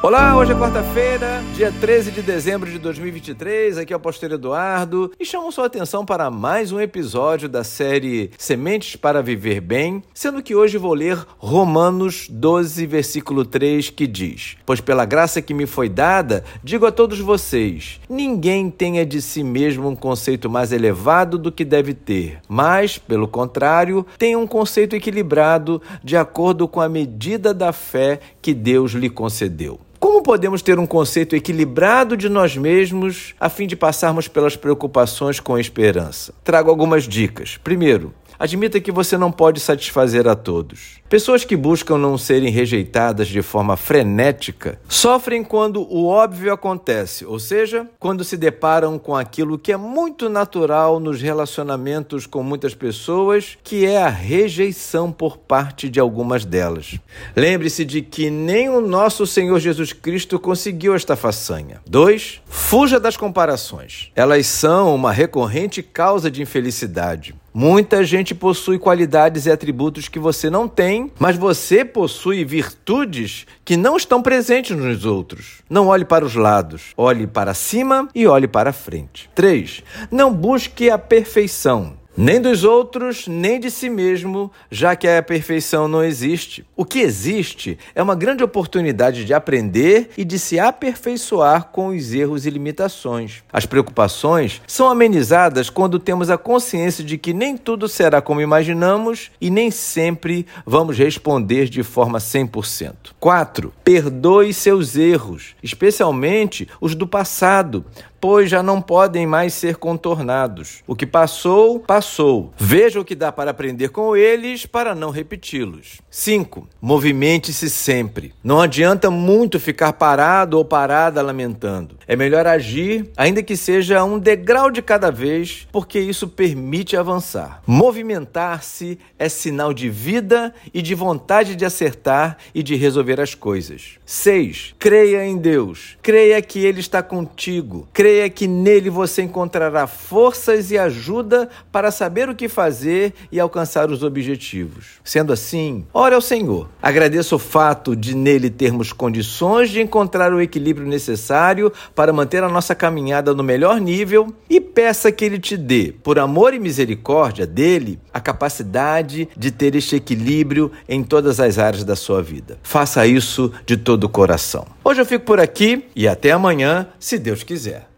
Olá, hoje é quarta-feira, dia 13 de dezembro de 2023. Aqui é o Pastor Eduardo e chamo sua atenção para mais um episódio da série Sementes para Viver Bem, sendo que hoje vou ler Romanos 12, versículo 3, que diz: Pois pela graça que me foi dada, digo a todos vocês: ninguém tenha de si mesmo um conceito mais elevado do que deve ter, mas, pelo contrário, tenha um conceito equilibrado de acordo com a medida da fé que Deus lhe concedeu. Como podemos ter um conceito equilibrado de nós mesmos a fim de passarmos pelas preocupações com esperança? Trago algumas dicas. Primeiro, Admita que você não pode satisfazer a todos. Pessoas que buscam não serem rejeitadas de forma frenética sofrem quando o óbvio acontece, ou seja, quando se deparam com aquilo que é muito natural nos relacionamentos com muitas pessoas, que é a rejeição por parte de algumas delas. Lembre-se de que nem o nosso Senhor Jesus Cristo conseguiu esta façanha. 2. Fuja das comparações. Elas são uma recorrente causa de infelicidade. Muita gente possui qualidades e atributos que você não tem, mas você possui virtudes que não estão presentes nos outros. Não olhe para os lados, olhe para cima e olhe para frente. 3. Não busque a perfeição nem dos outros, nem de si mesmo, já que a perfeição não existe. O que existe é uma grande oportunidade de aprender e de se aperfeiçoar com os erros e limitações. As preocupações são amenizadas quando temos a consciência de que nem tudo será como imaginamos e nem sempre vamos responder de forma 100%. 4. Perdoe seus erros, especialmente os do passado, pois já não podem mais ser contornados. O que passou, passou. Veja o que dá para aprender com eles para não repeti-los. 5. Movimente-se sempre. Não adianta muito ficar parado ou parada lamentando. É melhor agir, ainda que seja um degrau de cada vez, porque isso permite avançar. Movimentar-se é sinal de vida e de vontade de acertar e de resolver as coisas. 6. Creia em Deus. Creia que Ele está contigo. Creia que nele você encontrará forças e ajuda para saber o que fazer e alcançar os objetivos. Sendo assim, ore ao Senhor. Agradeça o fato de nele termos condições de encontrar o equilíbrio necessário para manter a nossa caminhada no melhor nível e peça que ele te dê, por amor e misericórdia dele, a capacidade de ter este equilíbrio em todas as áreas da sua vida. Faça isso de todo o coração. Hoje eu fico por aqui e até amanhã, se Deus quiser.